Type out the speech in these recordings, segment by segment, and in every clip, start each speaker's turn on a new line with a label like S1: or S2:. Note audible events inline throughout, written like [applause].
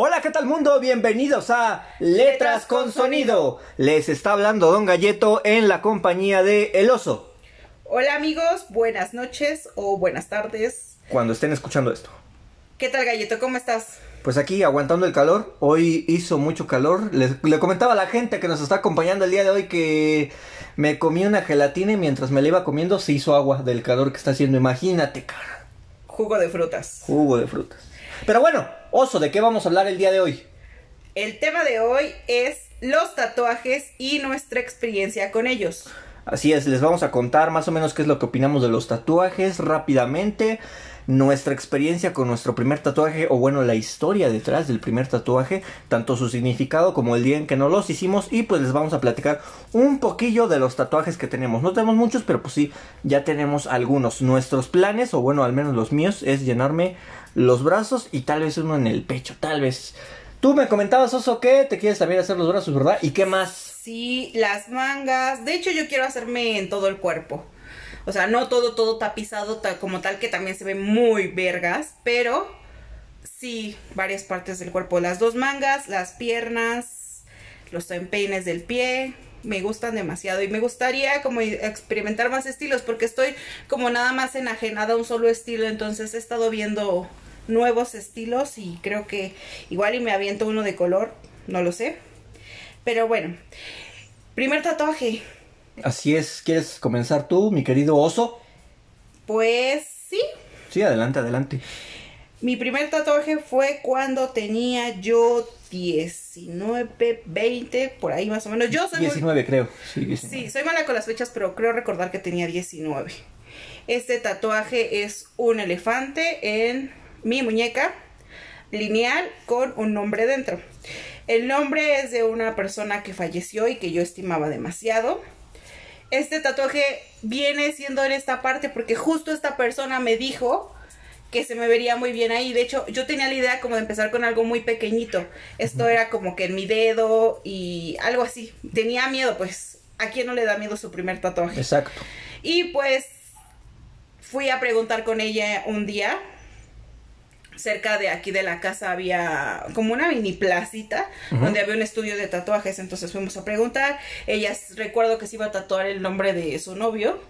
S1: Hola, ¿qué tal mundo? Bienvenidos a Letras con Sonido. Les está hablando Don Galleto en la compañía de El Oso.
S2: Hola amigos, buenas noches o buenas tardes.
S1: Cuando estén escuchando esto.
S2: ¿Qué tal Galleto? ¿Cómo estás?
S1: Pues aquí aguantando el calor. Hoy hizo mucho calor. Les- le comentaba a la gente que nos está acompañando el día de hoy que me comí una gelatina y mientras me la iba comiendo se hizo agua del calor que está haciendo. Imagínate, cara.
S2: Jugo de frutas.
S1: Jugo de frutas. Pero bueno, Oso, ¿de qué vamos a hablar el día de hoy?
S2: El tema de hoy es los tatuajes y nuestra experiencia con ellos.
S1: Así es, les vamos a contar más o menos qué es lo que opinamos de los tatuajes rápidamente, nuestra experiencia con nuestro primer tatuaje o bueno, la historia detrás del primer tatuaje, tanto su significado como el día en que nos los hicimos y pues les vamos a platicar un poquillo de los tatuajes que tenemos. No tenemos muchos, pero pues sí, ya tenemos algunos. Nuestros planes, o bueno, al menos los míos, es llenarme los brazos y tal vez uno en el pecho, tal vez. Tú me comentabas, Oso, que te quieres también hacer los brazos, ¿verdad? ¿Y qué más?
S2: Sí, las mangas. De hecho, yo quiero hacerme en todo el cuerpo. O sea, no todo, todo tapizado ta- como tal, que también se ve muy vergas, pero sí, varias partes del cuerpo. Las dos mangas, las piernas, los empeines del pie. Me gustan demasiado y me gustaría como experimentar más estilos porque estoy como nada más enajenada a un solo estilo, entonces he estado viendo nuevos estilos y creo que igual y me aviento uno de color, no lo sé. Pero bueno, primer tatuaje.
S1: Así es, ¿quieres comenzar tú, mi querido Oso?
S2: Pues sí,
S1: Sí, adelante, adelante.
S2: mi primer tatuaje fue cuando tenía yo 19, 20, por ahí más o menos. Yo soy muy-
S1: 19 creo. Sí, 19.
S2: Sí, soy mala con las fechas, pero creo recordar que tenía 19. Este tatuaje es un elefante en mi muñeca lineal con un nombre dentro. El nombre es de una persona que falleció y que yo estimaba demasiado. Este tatuaje viene siendo en esta parte porque justo esta persona me dijo que se me vería muy bien ahí. De hecho, yo tenía la idea como de empezar con algo muy pequeñito. Esto era como que en mi dedo y algo así. Tenía miedo, pues. ¿A quién no le da miedo su primer tatuaje?
S1: Exacto.
S2: Y pues fui a preguntar con ella un día. Cerca de aquí de la casa había como una mini placita donde había un estudio de tatuajes. Entonces fuimos a preguntar. Ella recuerdo que se iba a tatuar el nombre de su novio.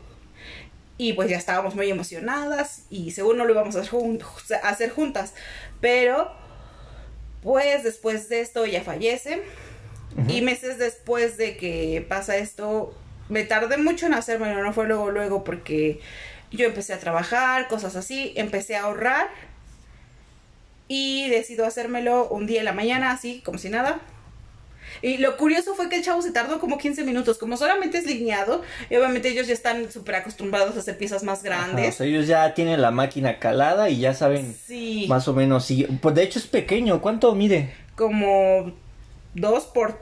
S2: Y pues ya estábamos muy emocionadas. Y según no lo íbamos a hacer, jun- a hacer juntas. Pero pues después de esto ella fallece. Y meses después de que pasa esto, me tardé mucho en hacérmelo, no fue luego, luego, porque yo empecé a trabajar, cosas así, empecé a ahorrar y decido hacérmelo un día en la mañana, así, como si nada. Y lo curioso fue que el chavo se tardó como 15 minutos, como solamente es lineado, y obviamente ellos ya están súper acostumbrados a hacer piezas más
S1: Ajá, o
S2: grandes.
S1: sea, ellos ya tienen la máquina calada y ya saben
S2: Sí,
S1: más o menos. Sí. Pues de hecho es pequeño. ¿Cuánto mide?
S2: como 2 por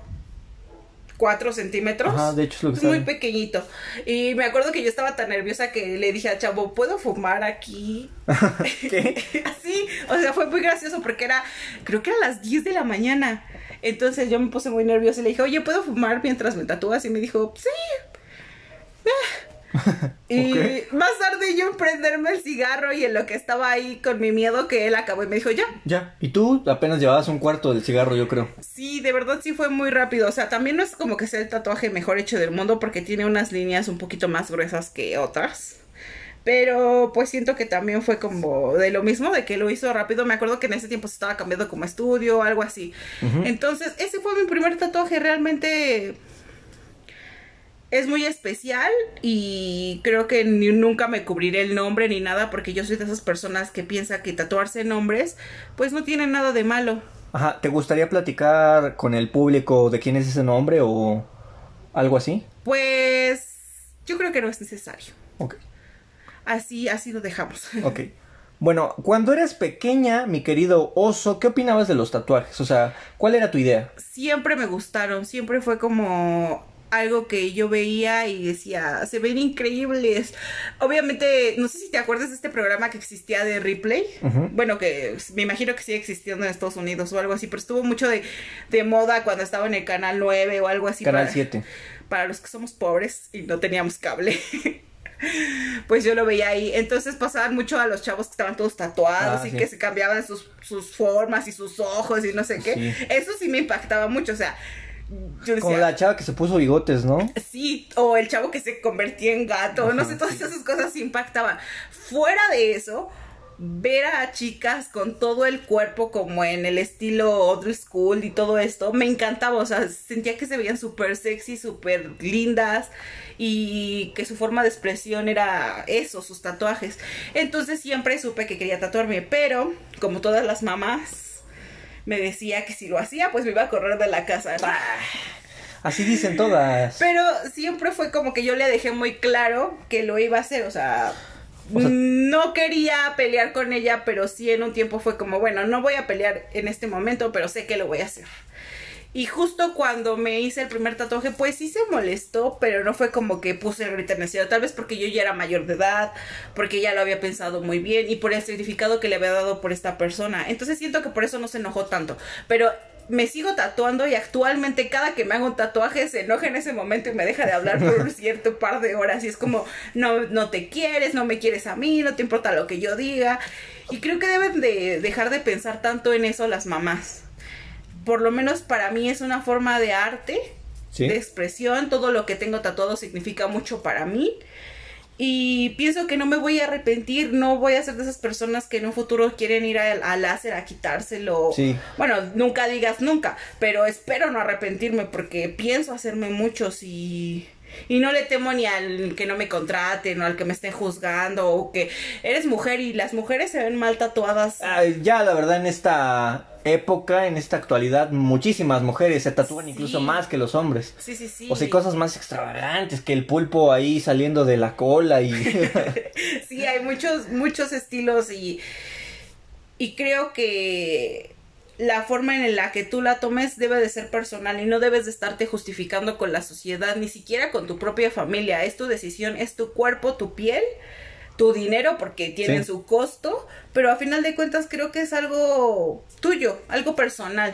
S2: 4 centímetros.
S1: Ajá, de hecho es lo que
S2: Es muy pequeñito. Y me acuerdo que yo estaba tan nerviosa que le dije al chavo, ¿puedo fumar aquí? [laughs]
S1: ¿Qué? [laughs]
S2: Así, o sea, fue muy gracioso porque era, creo que era las 10 de la mañana. Entonces yo me puse muy nerviosa y le dije, oye, ¿puedo fumar mientras me tatúas? Y me dijo, sí. Ah. [laughs] Y más tarde yo en prenderme el cigarro y en lo que estaba ahí con mi miedo que él acabó y me dijo, ya,
S1: Ya. Y tú apenas llevabas un cuarto del cigarro, yo creo.
S2: Sí, de verdad sí fue muy rápido. O sea, también no es como que sea el tatuaje mejor hecho del mundo porque tiene unas líneas un poquito más gruesas que otras. Pero pues siento que también fue como de lo mismo, de que lo hizo rápido. Me acuerdo que en ese tiempo se estaba cambiando como estudio o algo así. Entonces, ese fue mi primer tatuaje. Realmente es muy especial y creo que ni- nunca me cubriré el nombre ni nada porque yo soy de esas personas que piensa que tatuarse nombres pues no tiene nada de malo.
S1: Ajá. ¿Te gustaría platicar con el público de quién es ese nombre o algo así?
S2: Pues yo creo que no es necesario.
S1: Ok.
S2: Así, así lo dejamos. [laughs]
S1: Ok. Bueno, cuando eras pequeña, mi querido oso, ¿qué opinabas de los tatuajes? O sea, ¿cuál era tu idea?
S2: Siempre me gustaron, siempre fue como algo que yo veía y decía, se ven increíbles. Obviamente, no sé si te acuerdas de este programa que existía de Replay. Bueno, que me imagino que sigue existiendo en Estados Unidos o algo así, pero estuvo mucho de, de moda cuando estaba en el Canal 9 o algo así.
S1: Canal
S2: para-
S1: 7.
S2: Para los que somos pobres y no teníamos cable. [laughs] pues yo lo veía ahí. Entonces pasaban mucho a los chavos que estaban todos tatuados
S1: Ah,
S2: y
S1: sí.
S2: que se cambiaban sus, sus formas y sus ojos y no sé qué.
S1: Sí.
S2: Eso sí me impactaba mucho, o sea, yo decía,
S1: Como la chava que se puso bigotes, ¿no?
S2: Sí, o el chavo que se convertía en gato, no sé, todas
S1: sí.
S2: esas cosas impactaban. Fuera de eso, ver a chicas con todo el cuerpo como en el estilo old school y todo esto, me encantaba, o sea, sentía que se veían súper sexy, súper lindas y que su forma de expresión era eso, sus tatuajes. Entonces siempre supe que quería tatuarme, pero como todas las mamás, me decía que si lo hacía, pues me iba a correr de la casa. ¿no?
S1: Así dicen todas.
S2: Pero siempre fue como que yo le dejé muy claro que lo iba a hacer, o sea,
S1: O sea-
S2: no quería pelear con ella, pero sí en un tiempo fue como, bueno, no voy a pelear en este momento, pero sé que lo voy a hacer. Y justo cuando me hice el primer tatuaje, pues sí se molestó, pero no fue como que puse el grito en el cielo, tal vez porque yo ya era mayor de edad, porque ya lo había pensado muy bien y por el significado que le había dado por esta persona. Entonces siento que por eso no se enojó tanto, pero me sigo tatuando y actualmente cada que me hago un tatuaje se enoja en ese momento y me deja de hablar por un [laughs] cierto par de horas y es como no no te quieres, no me quieres a mí, no te importa lo que yo diga y creo que deben de dejar de pensar tanto en eso las mamás. Por lo menos para mí es una forma de arte,
S1: Sí.
S2: de expresión, todo lo que tengo tatuado significa mucho para mí. Y pienso que no me voy a arrepentir, no voy a ser de esas personas que en un futuro quieren ir al, al láser a quitárselo.
S1: Sí.
S2: Bueno, nunca digas nunca, pero espero no arrepentirme porque pienso hacerme muchos y, y no le temo ni al que no me contraten o al que me estén juzgando o que eres mujer y las mujeres se ven mal tatuadas.
S1: Ya, la verdad, en esta época, en esta actualidad, muchísimas mujeres se tatúan
S2: Sí.
S1: incluso más que los hombres.
S2: Sí, sí, sí.
S1: O sea, cosas más extravagantes que el pulpo ahí saliendo de la cola y... [laughs]
S2: Sí, hay muchos, muchos estilos y, y creo que la forma en la que tú la tomes debe de ser personal y no debes de estarte justificando con la sociedad, ni siquiera con tu propia familia. Es tu decisión, es tu cuerpo, tu piel, tu dinero, porque tienen
S1: Sí.
S2: su costo, pero a final de cuentas creo que es algo tuyo, algo personal.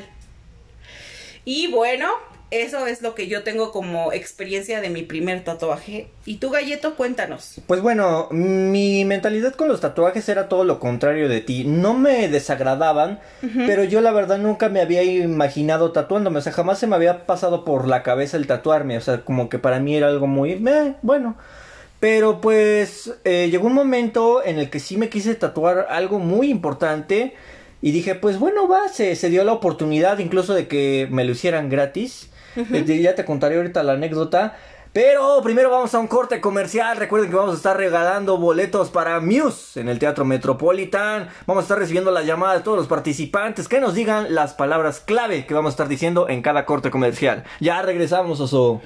S2: Y bueno, eso es lo que yo tengo como experiencia de mi primer tatuaje. Y tú, Galleto, cuéntanos.
S1: Pues bueno, mi mentalidad con los tatuajes era todo lo contrario de ti. No me desagradaban, pero yo la verdad nunca me había imaginado tatuándome. O sea, jamás se me había pasado por la cabeza el tatuarme. O sea, como que para mí era algo muy... "Meh, bueno. Pero pues eh, llegó un momento en el que sí me quise tatuar algo muy importante. Y dije, pues bueno, va, se, se dio la oportunidad incluso de que me lo hicieran gratis. Eh, ya te contaré ahorita la anécdota. Pero primero vamos a un corte comercial. Recuerden que vamos a estar regalando boletos para Muse en el Teatro Metropolitan. Vamos a estar recibiendo las llamadas de todos los participantes que nos digan las palabras clave que vamos a estar diciendo en cada corte comercial. Ya regresamos, Oso.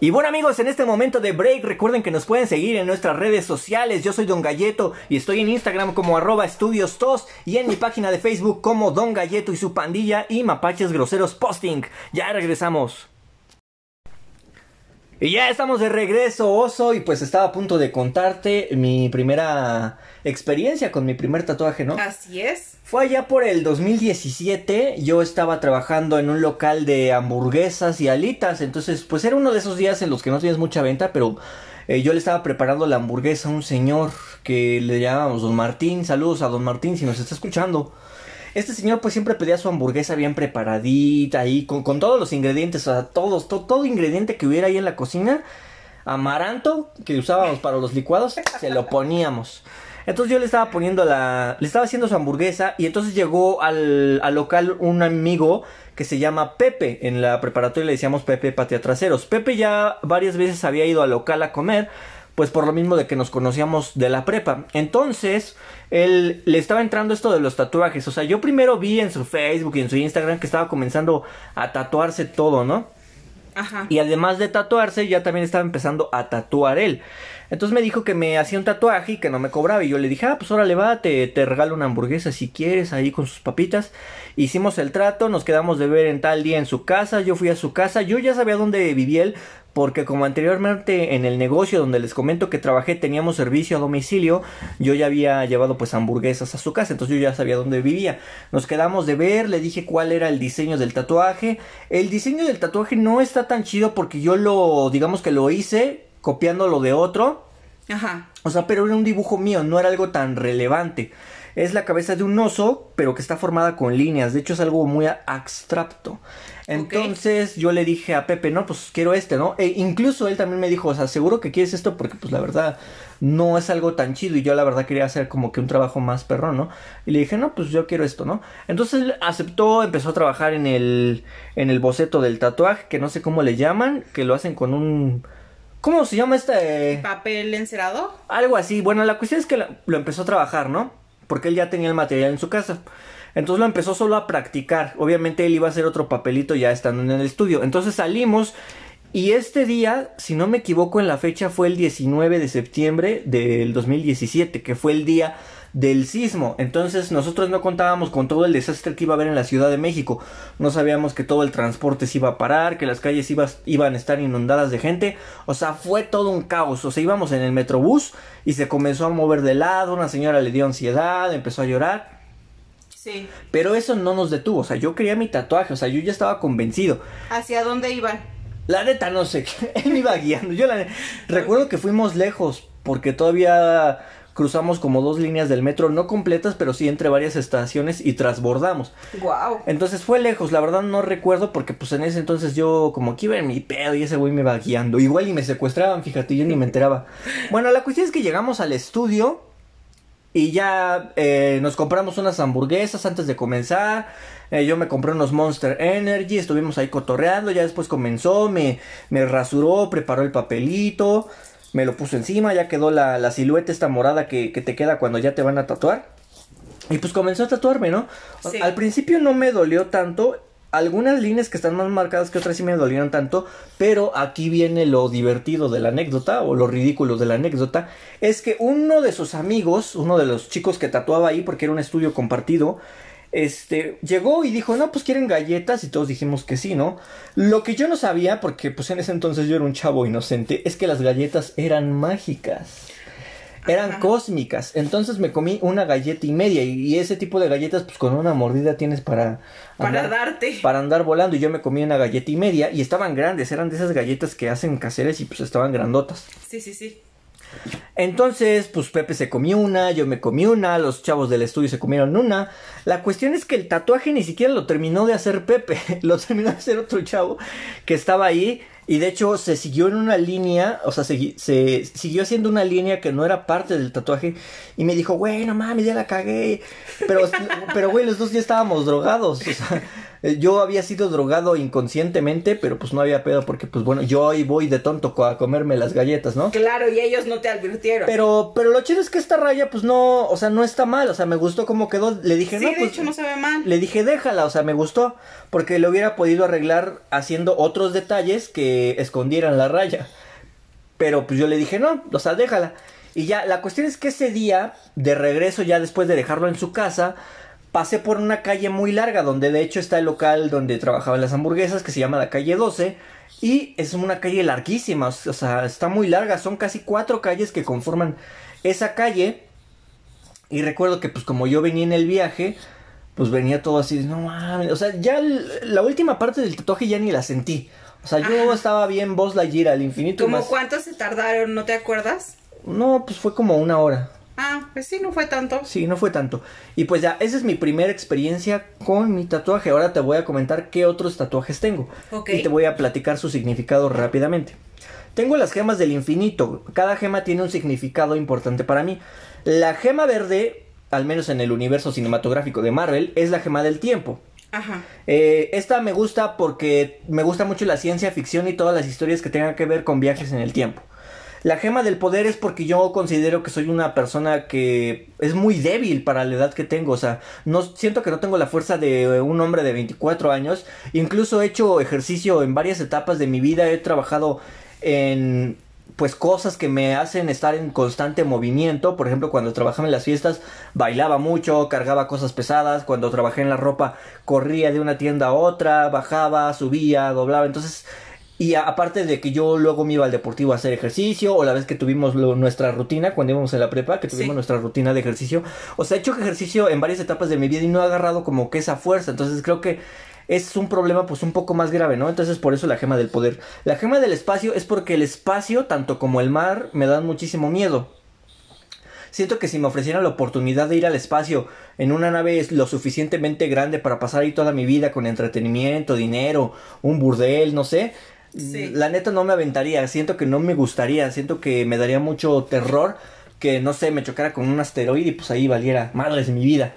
S1: Y bueno amigos, en este momento de break recuerden que nos pueden seguir en nuestras redes sociales. Yo soy Don Galleto y estoy en Instagram como arroba estudios y en mi página de Facebook como Don Galleto y su pandilla y Mapaches Groseros Posting. Ya regresamos. Y ya estamos de regreso, Oso, y pues estaba a punto de contarte mi primera experiencia con mi primer tatuaje, ¿no?
S2: Así es.
S1: Fue allá por el 2017, yo estaba trabajando en un local de hamburguesas y alitas, entonces pues era uno de esos días en los que no tenías mucha venta, pero eh, yo le estaba preparando la hamburguesa a un señor que le llamábamos Don Martín, saludos a Don Martín si nos está escuchando. Este señor pues siempre pedía su hamburguesa bien preparadita ahí, con, con todos los ingredientes, o sea, todos, to- todo ingrediente que hubiera ahí en la cocina, amaranto que usábamos para los licuados, se lo poníamos. Entonces yo le estaba poniendo la, le estaba haciendo su hamburguesa y entonces llegó al, al local un amigo que se llama Pepe, en la preparatoria le decíamos Pepe Patia Traseros. Pepe ya varias veces había ido al local a comer, pues por lo mismo de que nos conocíamos de la prepa. Entonces, él le estaba entrando esto de los tatuajes. O sea, yo primero vi en su Facebook y en su Instagram que estaba comenzando a tatuarse todo, ¿no?
S2: Ajá.
S1: Y además de tatuarse, ya también estaba empezando a tatuar él. Entonces me dijo que me hacía un tatuaje y que no me cobraba. Y yo le dije, ah, pues órale va, te, te regalo una hamburguesa si quieres, ahí con sus papitas. Hicimos el trato, nos quedamos de ver en tal día en su casa. Yo fui a su casa, yo ya sabía dónde vivía él, porque como anteriormente en el negocio donde les comento que trabajé teníamos servicio a domicilio, yo ya había llevado pues hamburguesas a su casa, entonces yo ya sabía dónde vivía. Nos quedamos de ver, le dije cuál era el diseño del tatuaje. El diseño del tatuaje no está tan chido porque yo lo, digamos que lo hice copiándolo de otro.
S2: Ajá.
S1: O sea, pero era un dibujo mío, no era algo tan relevante. Es la cabeza de un oso, pero que está formada con líneas. De hecho, es algo muy abstracto. Entonces yo le dije a Pepe, no, pues quiero este, ¿no? E incluso él también me dijo, o sea, seguro que quieres esto porque pues la verdad no es algo tan chido y yo la verdad quería hacer como que un trabajo más perrón, ¿no? Y le dije, no, pues yo quiero esto, ¿no? Entonces él aceptó, empezó a trabajar en el, en el boceto del tatuaje, que no sé cómo le llaman, que lo hacen con un... ¿Cómo se llama este?
S2: ¿Papel encerado?
S1: Algo así. Bueno, la cuestión es que lo empezó a trabajar, ¿no? Porque él ya tenía el material en su casa. Entonces lo empezó solo a practicar. Obviamente él iba a hacer otro papelito ya estando en el estudio. Entonces salimos y este día, si no me equivoco en la fecha, fue el 19 de septiembre del 2017, que fue el día del sismo. Entonces nosotros no contábamos con todo el desastre que iba a haber en la Ciudad de México. No sabíamos que todo el transporte se iba a parar, que las calles iban a estar inundadas de gente. O sea, fue todo un caos. O sea, íbamos en el metrobús y se comenzó a mover de lado. Una señora le dio ansiedad, empezó a llorar. Pero eso no nos detuvo, o sea, yo quería mi tatuaje, o sea, yo ya estaba convencido.
S2: ¿Hacia dónde iban?
S1: La neta no sé, [laughs] él me iba guiando. Yo la recuerdo que fuimos lejos porque todavía cruzamos como dos líneas del metro, no completas, pero sí entre varias estaciones y trasbordamos.
S2: Wow.
S1: Entonces fue lejos, la verdad no recuerdo porque pues en ese entonces yo como que iba en mi pedo y ese güey me iba guiando. Igual y me secuestraban, fíjate, yo ni me enteraba. [laughs] Bueno, la cuestión es que llegamos al estudio y ya eh, nos compramos unas hamburguesas antes de comenzar. Eh, yo me compré unos Monster Energy, estuvimos ahí cotorreando, ya después comenzó, me, me rasuró, preparó el papelito, me lo puso encima, ya quedó la, la silueta esta morada que, que, te queda cuando ya te van a tatuar. Y pues comenzó a tatuarme, ¿no? Al principio no me dolió tanto, algunas líneas que están más marcadas que otras sí me dolieron tanto, pero aquí viene lo divertido de la anécdota o lo ridículo de la anécdota, es que uno de sus amigos, uno de los chicos que tatuaba ahí porque era un estudio compartido, este, llegó y dijo, no, pues quieren galletas y todos dijimos que sí, ¿no? Lo que yo no sabía, porque pues en ese entonces yo era un chavo inocente, es que las galletas eran mágicas eran cósmicas. Entonces me comí una galleta y media. Y, ese tipo de galletas, pues con una mordida tienes para.
S2: Para darte.
S1: Para andar volando. Y yo me comí una galleta y media. Y estaban grandes. Eran de esas galletas que hacen caseras y pues estaban grandotas.
S2: Sí, sí, sí.
S1: Entonces, pues Pepe se comió una, yo me comí una, los chavos del estudio se comieron una. La cuestión es que el tatuaje ni siquiera lo terminó de hacer Pepe, [laughs] lo terminó de hacer otro chavo que estaba ahí y de hecho se siguió en una línea, o sea, se, se, siguió haciendo una línea que no era parte del tatuaje. Y me dijo, güey, no mames, ya la cagué. Pero, pero güey, los dos ya estábamos drogados. O sea, yo había sido drogado inconscientemente, pero pues no había pedo porque pues bueno, yo ahí voy de tonto a comerme las galletas, ¿no?
S2: Claro, y ellos no te advirtieron.
S1: Pero, pero lo chido es que esta raya pues no, o sea, no está mal, o sea, me gustó cómo quedó. Le dije,
S2: sí,
S1: no,
S2: de
S1: pues,
S2: hecho no se ve mal.
S1: Le dije, déjala, o sea, me gustó, porque lo hubiera podido arreglar haciendo otros detalles que escondieran la raya. Pero pues yo le dije, no, o sea, déjala. Y ya, la cuestión es que ese día, de regreso ya después de dejarlo en su casa, pasé por una calle muy larga donde de hecho está el local donde trabajaban las hamburguesas que se llama la calle 12 y es una calle larguísima, o sea, está muy larga, son casi cuatro calles que conforman esa calle y recuerdo que pues como yo venía en el viaje, pues venía todo así, no mames, o sea, ya la última parte del tatuaje ya ni la sentí. O sea, yo estaba bien la gira al infinito.
S2: ¿Cómo cuánto se tardaron? ¿No te acuerdas?
S1: No, pues fue como una hora.
S2: Ah, pues sí, no fue tanto.
S1: Sí, no fue tanto. Y pues ya, esa es mi primera experiencia con mi tatuaje. Ahora te voy a comentar qué otros tatuajes tengo. Y te voy a platicar su significado rápidamente. Tengo las gemas del infinito. Cada gema tiene un significado importante para mí. La gema verde, al menos en el universo cinematográfico de Marvel, es la gema del tiempo.
S2: Ajá.
S1: Eh, esta me gusta porque me gusta mucho la ciencia ficción y todas las historias que tengan que ver con viajes en el tiempo. La gema del poder es porque yo considero que soy una persona que es muy débil para la edad que tengo. O sea, no siento que no tengo la fuerza de un hombre de 24 años. Incluso he hecho ejercicio en varias etapas de mi vida. He trabajado en pues cosas que me hacen estar en constante movimiento. Por ejemplo, cuando trabajaba en las fiestas, bailaba mucho, cargaba cosas pesadas. Cuando trabajé en la ropa, corría de una tienda a otra, bajaba, subía, doblaba. Entonces, Y aparte de que yo luego me iba al deportivo a hacer ejercicio, o la vez que tuvimos nuestra rutina, cuando íbamos en la prepa, que tuvimos nuestra rutina de ejercicio. O sea, he hecho ejercicio en varias etapas de mi vida y no he agarrado como que esa fuerza. Entonces creo que es un problema pues un poco más grave, ¿no? Entonces por eso la gema del poder. La gema del espacio es porque el espacio, tanto como el mar, me dan muchísimo miedo. Siento que si me ofrecieran la oportunidad de ir al espacio en una nave lo suficientemente grande para pasar ahí toda mi vida con entretenimiento, dinero, un burdel, no sé, la neta no me aventaría, siento que no me gustaría, siento que me daría mucho terror que no sé, me chocara con un asteroide y pues ahí valiera madres de mi vida.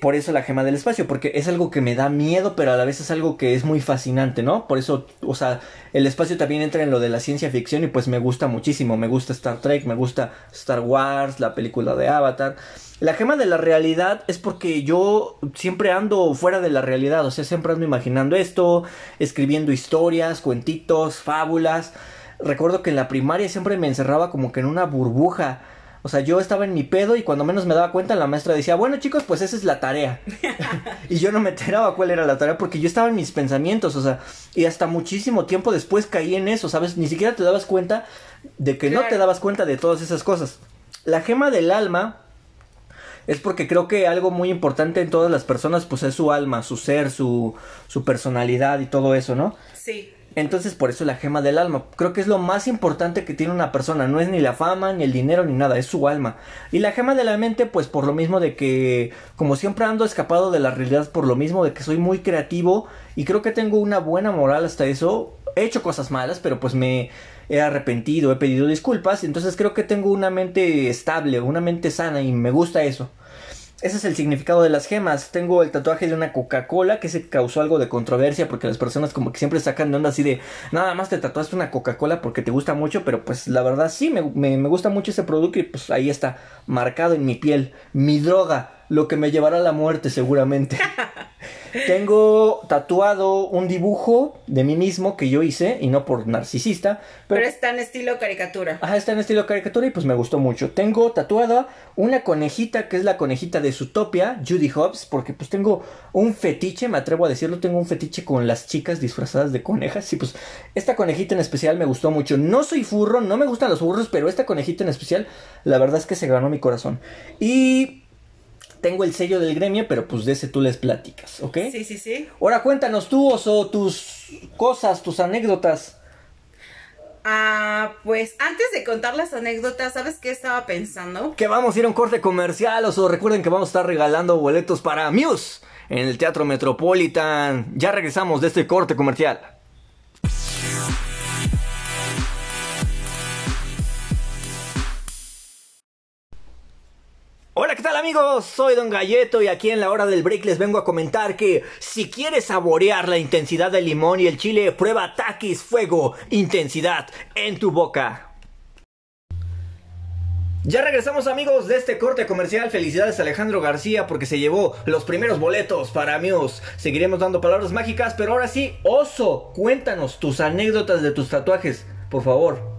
S1: Por eso la gema del espacio, porque es algo que me da miedo, pero a la vez es algo que es muy fascinante, ¿no? Por eso, o sea, el espacio también entra en lo de la ciencia ficción y pues me gusta muchísimo. Me gusta Star Trek, me gusta Star Wars, la película de Avatar. La gema de la realidad es porque yo siempre ando fuera de la realidad, o sea, siempre ando imaginando esto, escribiendo historias, cuentitos, fábulas. Recuerdo que en la primaria siempre me encerraba como que en una burbuja o sea, yo estaba en mi pedo y cuando menos me daba cuenta la maestra decía, bueno chicos, pues esa es la tarea. [laughs] y yo no me enteraba cuál era la tarea porque yo estaba en mis pensamientos, o sea, y hasta muchísimo tiempo después caí en eso, ¿sabes? Ni siquiera te dabas cuenta de que no te dabas cuenta de todas esas cosas. La gema del alma es porque creo que algo muy importante en todas las personas pues es su alma, su ser, su, su personalidad y todo eso, ¿no?
S2: Sí.
S1: Entonces por eso la gema del alma. Creo que es lo más importante que tiene una persona. No es ni la fama, ni el dinero, ni nada. Es su alma. Y la gema de la mente pues por lo mismo de que como siempre ando escapado de la realidad por lo mismo de que soy muy creativo y creo que tengo una buena moral hasta eso. He hecho cosas malas pero pues me he arrepentido, he pedido disculpas. Entonces creo que tengo una mente estable, una mente sana y me gusta eso. Ese es el significado de las gemas. Tengo el tatuaje de una Coca-Cola que se causó algo de controversia porque las personas como que siempre sacan de onda así de nada más te tatuaste una Coca-Cola porque te gusta mucho, pero pues la verdad sí, me, me gusta mucho ese producto y pues ahí está, marcado en mi piel, mi droga, lo que me llevará a la muerte seguramente. [laughs] Tengo tatuado un dibujo de mí mismo que yo hice y no por narcisista.
S2: Pero, está en estilo caricatura.
S1: Ajá, está en estilo caricatura y pues me gustó mucho. Tengo tatuada una conejita que es la conejita de Zootopia, Judy Hobbs, porque pues tengo un fetiche, me atrevo a decirlo, tengo un fetiche con las chicas disfrazadas de conejas. Y pues esta conejita en especial me gustó mucho. No soy furro, no me gustan los furros, pero esta conejita en especial, la verdad es que se ganó mi corazón. Y tengo el sello del gremio, pero pues de ese tú les platicas, ¿ok?
S2: Sí, sí, sí.
S1: Ahora cuéntanos tú, Oso, tus cosas, tus anécdotas.
S2: Ah, pues antes de contar las anécdotas, ¿sabes qué estaba pensando?
S1: Que vamos a ir a un corte comercial, Oso. Recuerden que vamos a estar regalando boletos para Muse en el Teatro Metropolitan. Ya regresamos de este corte comercial. Amigos? Soy Don Galleto y aquí en la hora del break les vengo a comentar que si quieres saborear la intensidad del limón y el chile, prueba Takis Fuego, intensidad en tu boca. Ya regresamos amigos de este corte comercial. Felicidades a Alejandro García porque se llevó los primeros boletos para Muse. Seguiremos dando palabras mágicas, pero ahora sí, Oso, cuéntanos tus anécdotas de tus tatuajes, por favor.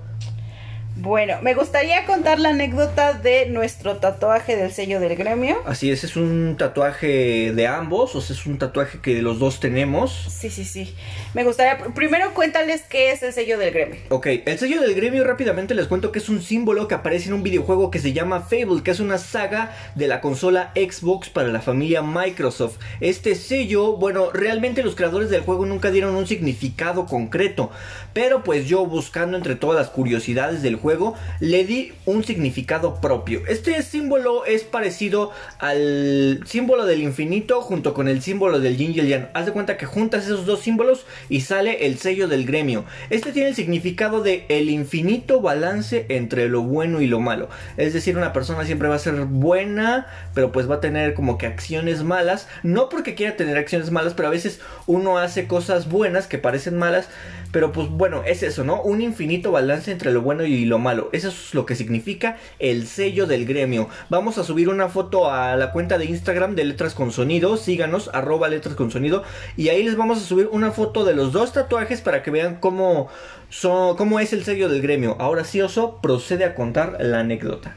S2: Bueno, me gustaría contar la anécdota de nuestro tatuaje del sello del gremio.
S1: Así es, es un tatuaje de ambos, o sea, es un tatuaje que los dos tenemos.
S2: Sí, sí, sí. Me gustaría, primero cuéntales qué es el sello del gremio.
S1: Ok, el sello del gremio rápidamente les cuento que es un símbolo que aparece en un videojuego que se llama Fable, que es una saga de la consola Xbox para la familia Microsoft. Este sello, bueno, realmente los creadores del juego nunca dieron un significado concreto, pero pues yo buscando entre todas las curiosidades del juego, le di un significado propio. Este símbolo es parecido al símbolo del infinito junto con el símbolo del yin y el yang. Haz de cuenta que juntas esos dos símbolos y sale el sello del gremio. Este tiene el significado de el infinito balance entre lo bueno y lo malo. Es decir, una persona siempre va a ser buena, pero pues va a tener como que acciones malas. No porque quiera tener acciones malas, pero a veces uno hace cosas buenas que parecen malas. Pero pues bueno, es eso, ¿no? Un infinito balance entre lo bueno y lo malo. Eso es lo que significa el sello del gremio. Vamos a subir una foto a la cuenta de Instagram de Letras con Sonido. Síganos, arroba Letras con Sonido. Y ahí les vamos a subir una foto de los dos tatuajes para que vean cómo, son, cómo es el sello del gremio. Ahora sí, Oso, procede a contar la anécdota.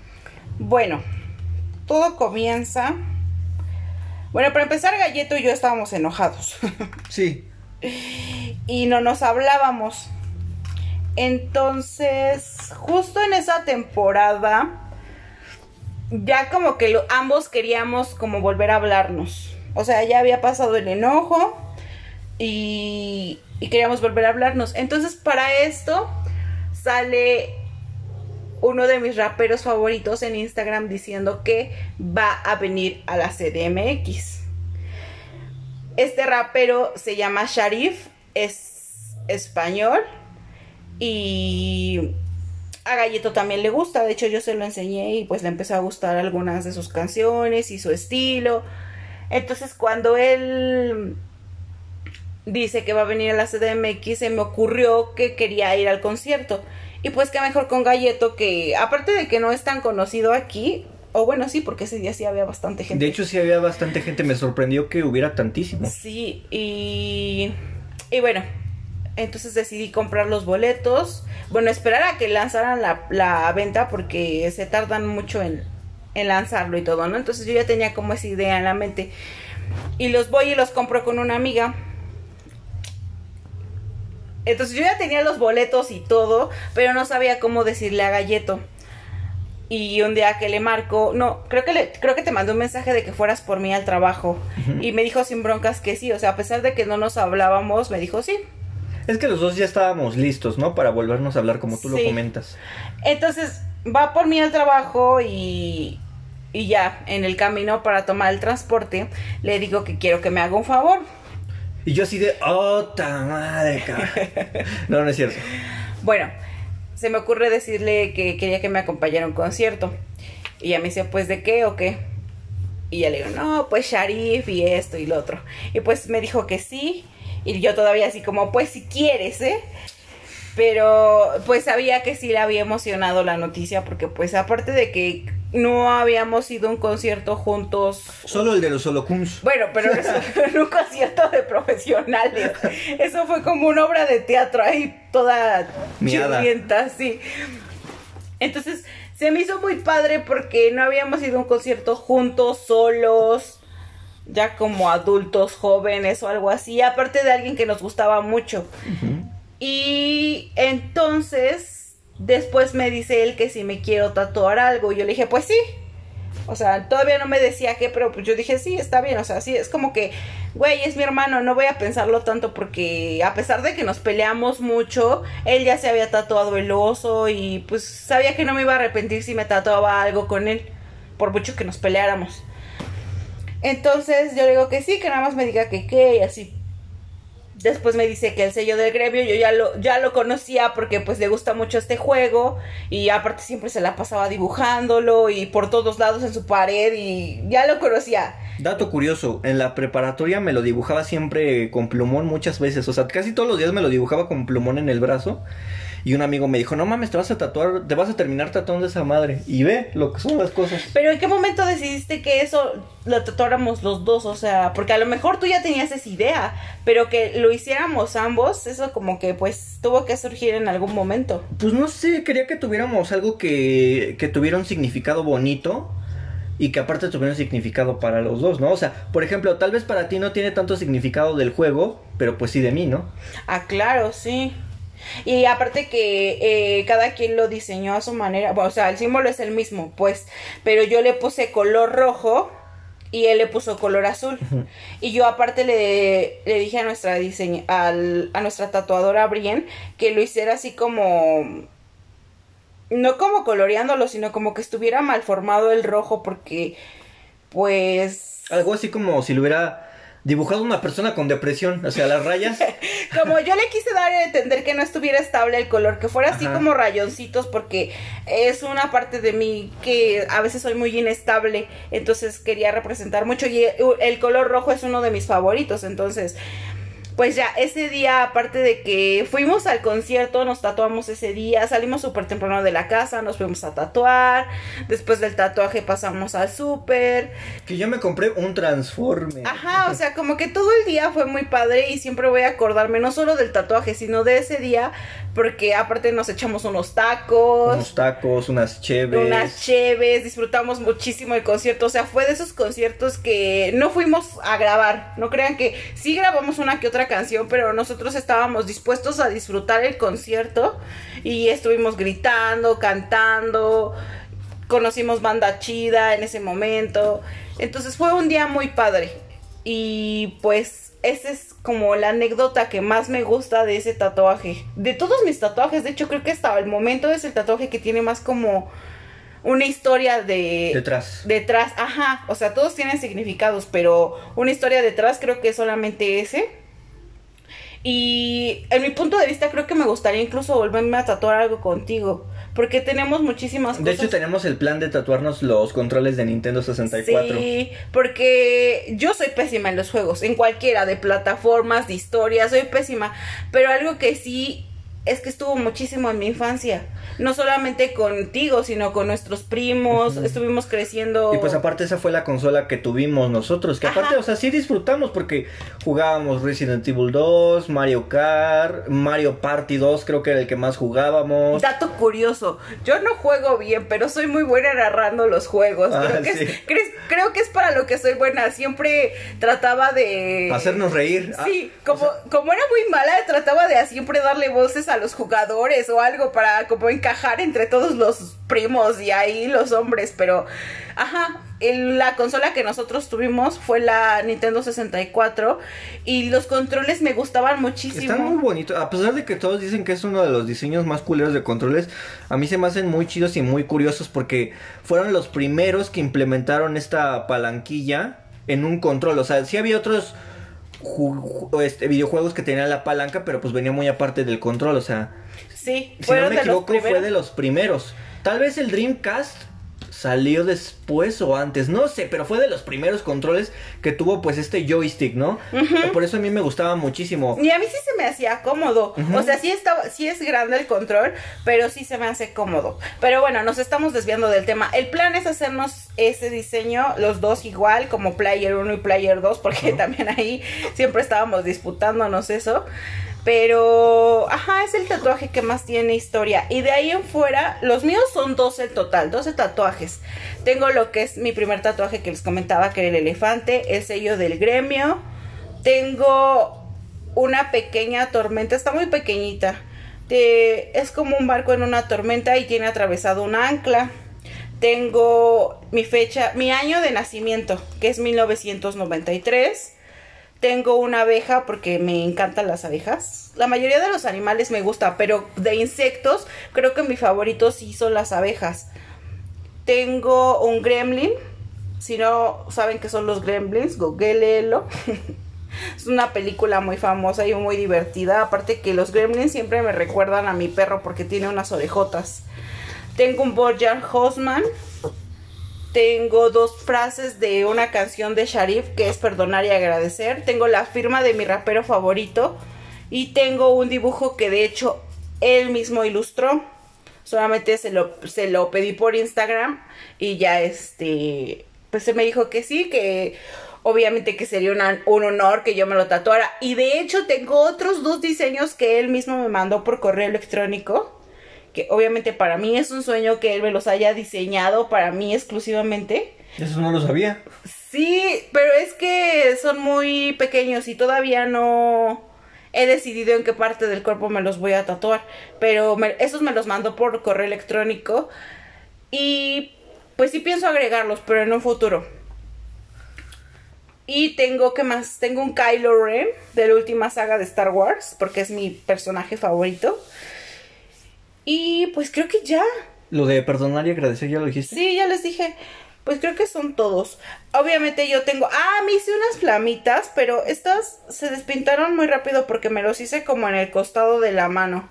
S2: Bueno, todo comienza... Bueno, para empezar, Galleto y yo estábamos enojados.
S1: Sí. [laughs]
S2: y no nos hablábamos. Entonces, justo en esa temporada, ya como que ambos queríamos como volver a hablarnos. O sea, ya había pasado el enojo y, y queríamos volver a hablarnos. Entonces, para esto sale uno de mis raperos favoritos en Instagram diciendo que va a venir a la CDMX. Este rapero se llama Sharif, es español y a Galleto también le gusta, de hecho yo se lo enseñé y pues le empezó a gustar algunas de sus canciones y su estilo. Entonces cuando él dice que va a venir a la CDMX, se me ocurrió que quería ir al concierto. Y pues que mejor con Galleto que, aparte de que no es tan conocido aquí, o bueno, sí, porque ese día sí había bastante gente.
S1: De hecho, sí había bastante gente. Me sorprendió que hubiera tantísimo.
S2: Sí, y. Y bueno, entonces decidí comprar los boletos. Bueno, esperar a que lanzaran la, venta porque se tardan mucho en, en lanzarlo y todo, ¿no? Entonces yo ya tenía como esa idea en la mente. Y los voy y los compro con una amiga. Entonces yo ya tenía los boletos y todo, pero no sabía cómo decirle a Galleto. Y un día que le marco, no, creo que le, creo que te mandé un mensaje de que fueras por mí al trabajo. Y me dijo sin broncas que sí, o sea, a pesar de que no nos hablábamos, me dijo sí.
S1: Es que los dos ya estábamos listos, ¿no? Para volvernos a hablar como tú lo comentas.
S2: Entonces, va por mí al trabajo y, y ya, en el camino para tomar el transporte, le digo que quiero que me haga un favor.
S1: Y yo así de, ¡oh, madre, [laughs] No, no es cierto.
S2: Bueno, se me ocurre decirle que quería que me acompañara a un concierto. Y ella me dice, pues, ¿de qué o qué? Y ya le digo, no, pues Sharif y esto y lo otro. Y pues me dijo que sí. Y yo todavía así como, pues si quieres, ¿eh? Pero pues sabía que sí le había emocionado la noticia porque pues aparte de que no habíamos ido a un concierto juntos.
S1: Solo el de los Holocuns.
S2: Bueno, pero [laughs] eso, en un concierto de profesionales. Eso fue como una obra de teatro ahí toda chirrienta, sí. Entonces, se me hizo muy padre porque no habíamos ido a un concierto juntos, solos, ya como adultos, jóvenes o algo así, aparte de alguien que nos gustaba mucho. Y entonces Después me dice él que si me quiero tatuar algo. Y yo le dije, pues sí. O sea, todavía no me decía qué, pero pues yo dije, sí, está bien. O sea, sí, es como que, güey, es mi hermano, no voy a pensarlo tanto porque a pesar de que nos peleamos mucho, él ya se había tatuado el oso y pues sabía que no me iba a arrepentir si me tatuaba algo con él, por mucho que nos peleáramos. Entonces yo le digo que sí, que nada más me diga que qué y así. Después me dice que el sello del gremio yo ya lo, ya lo conocía porque pues le gusta mucho este juego y aparte siempre se la pasaba dibujándolo y por todos lados en su pared y ya lo conocía.
S1: Dato curioso, en la preparatoria me lo dibujaba siempre con plumón muchas veces, o sea, casi todos los días me lo dibujaba con plumón en el brazo y un amigo me dijo, no mames, te vas a tatuar, te vas a terminar tatuando esa madre. Y ve lo que son las cosas.
S2: Pero ¿en qué momento decidiste que eso lo tatuáramos los dos? O sea, porque a lo mejor tú ya tenías esa idea, pero que lo hiciéramos ambos, eso como que pues tuvo que surgir en algún momento.
S1: Pues no sé, quería que tuviéramos algo que, que tuviera un significado bonito y que aparte tuviera un significado para los dos, ¿no? O sea, por ejemplo, tal vez para ti no tiene tanto significado del juego, pero pues sí de mí, ¿no?
S2: Ah, claro, sí. Y aparte que eh, cada quien lo diseñó a su manera, o sea, el símbolo es el mismo, pues, pero yo le puse color rojo y él le puso color azul. Y yo aparte le, le dije a nuestra diseño, al, a nuestra tatuadora Brien que lo hiciera así como no como coloreándolo, sino como que estuviera mal formado el rojo porque pues
S1: algo así como si lo hubiera dibujado una persona con depresión, o sea, las rayas. [laughs]
S2: como yo le quise dar a entender que no estuviera estable el color, que fuera así como rayoncitos, porque es una parte de mí que a veces soy muy inestable, entonces quería representar mucho y el color rojo es uno de mis favoritos, entonces pues ya ese día, aparte de que fuimos al concierto, nos tatuamos ese día, salimos súper temprano de la casa, nos fuimos a tatuar, después del tatuaje pasamos al súper.
S1: Que yo me compré un transforme.
S2: Ajá, o sea, como que todo el día fue muy padre y siempre voy a acordarme no solo del tatuaje, sino de ese día, porque aparte nos echamos unos tacos.
S1: Unos tacos, unas cheves.
S2: Unas cheves, disfrutamos muchísimo el concierto, o sea, fue de esos conciertos que no fuimos a grabar, no crean que sí grabamos una que otra canción, pero nosotros estábamos dispuestos a disfrutar el concierto y estuvimos gritando, cantando, conocimos banda chida en ese momento. Entonces fue un día muy padre. Y pues esa es como la anécdota que más me gusta de ese tatuaje. De todos mis tatuajes, de hecho creo que hasta el momento es el tatuaje que tiene más como una historia de...
S1: Detrás.
S2: Detrás, ajá. O sea, todos tienen significados, pero una historia detrás creo que es solamente ese. Y en mi punto de vista creo que me gustaría incluso volverme a tatuar algo contigo. Porque tenemos muchísimas cosas.
S1: De hecho, tenemos el plan de tatuarnos los controles de Nintendo 64.
S2: Sí, porque yo soy pésima en los juegos, en cualquiera, de plataformas, de historia, soy pésima. Pero algo que sí es que estuvo muchísimo en mi infancia. No solamente contigo, sino con nuestros primos. Estuvimos creciendo.
S1: Y pues aparte esa fue la consola que tuvimos nosotros. Que aparte, o sea, sí disfrutamos porque jugábamos Resident Evil 2, Mario Kart, Mario Party 2 creo que era el que más jugábamos.
S2: Dato curioso, yo no juego bien, pero soy muy buena narrando los juegos.
S1: Ah,
S2: creo, que
S1: sí.
S2: es, cre- creo que es para lo que soy buena. Siempre trataba de...
S1: Hacernos reír. Ah,
S2: Sí,
S1: o
S2: como,
S1: sea,
S2: como era muy mala, trataba de siempre darle voces a los jugadores o algo para como encajar entre todos los primos y ahí los hombres, pero ajá, el- la consola que nosotros tuvimos fue la Nintendo 64 y los controles me gustaban muchísimo.
S1: Están muy bonitos, a pesar de que todos dicen que es uno de los diseños más culeros de controles, a mí se me hacen muy chidos y muy curiosos porque fueron los primeros que implementaron esta palanquilla en un control, o sea, sí había otros este, videojuegos que tenían la palanca, pero pues venía muy aparte del control, o sea,
S2: Sí,
S1: si no me equivoco fue de los primeros. Tal vez el Dreamcast salió después o antes, no sé, pero fue de los primeros controles que tuvo pues este joystick, ¿no? Por eso a mí me gustaba muchísimo.
S2: Y a mí sí se me hacía cómodo. O sea, sí, está, sí es grande el control, pero sí se me hace cómodo. Pero bueno, nos estamos desviando del tema. El plan es hacernos ese diseño, los dos igual, como Player 1 y Player 2, porque [laughs] también ahí siempre estábamos disputándonos eso. Pero, ajá, es el tatuaje que más tiene historia. Y de ahí en fuera, los míos son 12 en total, 12 tatuajes. Tengo lo que es mi primer tatuaje que les comentaba, que era el elefante, el sello del gremio. Tengo una pequeña tormenta, está muy pequeñita. Te- es como un barco en una tormenta y tiene atravesado un ancla. Tengo mi fecha, mi año de nacimiento, que es 1993. Tengo una abeja porque me encantan las abejas. La mayoría de los animales me gusta, pero de insectos creo que mi favorito sí son las abejas. Tengo un gremlin. Si no saben qué son los gremlins, googleenlo. [laughs] es una película muy famosa y muy divertida. Aparte que los gremlins siempre me recuerdan a mi perro porque tiene unas orejotas. Tengo un Bojack Horseman. Tengo dos frases de una canción de Sharif que es perdonar y agradecer. Tengo la firma de mi rapero favorito. Y tengo un dibujo que de hecho él mismo ilustró. Solamente se lo, se lo pedí por Instagram. Y ya este. Pues se me dijo que sí, que obviamente que sería un honor que yo me lo tatuara. Y de hecho tengo otros dos diseños que él mismo me mandó por correo electrónico que obviamente para mí es un sueño que él me los haya diseñado para mí exclusivamente.
S1: Eso no lo sabía.
S2: Sí, pero es que son muy pequeños y todavía no he decidido en qué parte del cuerpo me los voy a tatuar, pero me- esos me los mandó por correo electrónico y pues sí pienso agregarlos, pero en un futuro. Y tengo, ¿qué más? Tengo un Kylo Ren de la última saga de Star Wars, porque es mi personaje favorito. Y pues creo que ya.
S1: Lo de perdonar y agradecer, ¿ya lo dijiste?
S2: Sí, ya les dije. Pues creo que son todos. Obviamente yo tengo. Ah, me hice unas flamitas, pero estas se despintaron muy rápido porque me los hice como en el costado de la mano.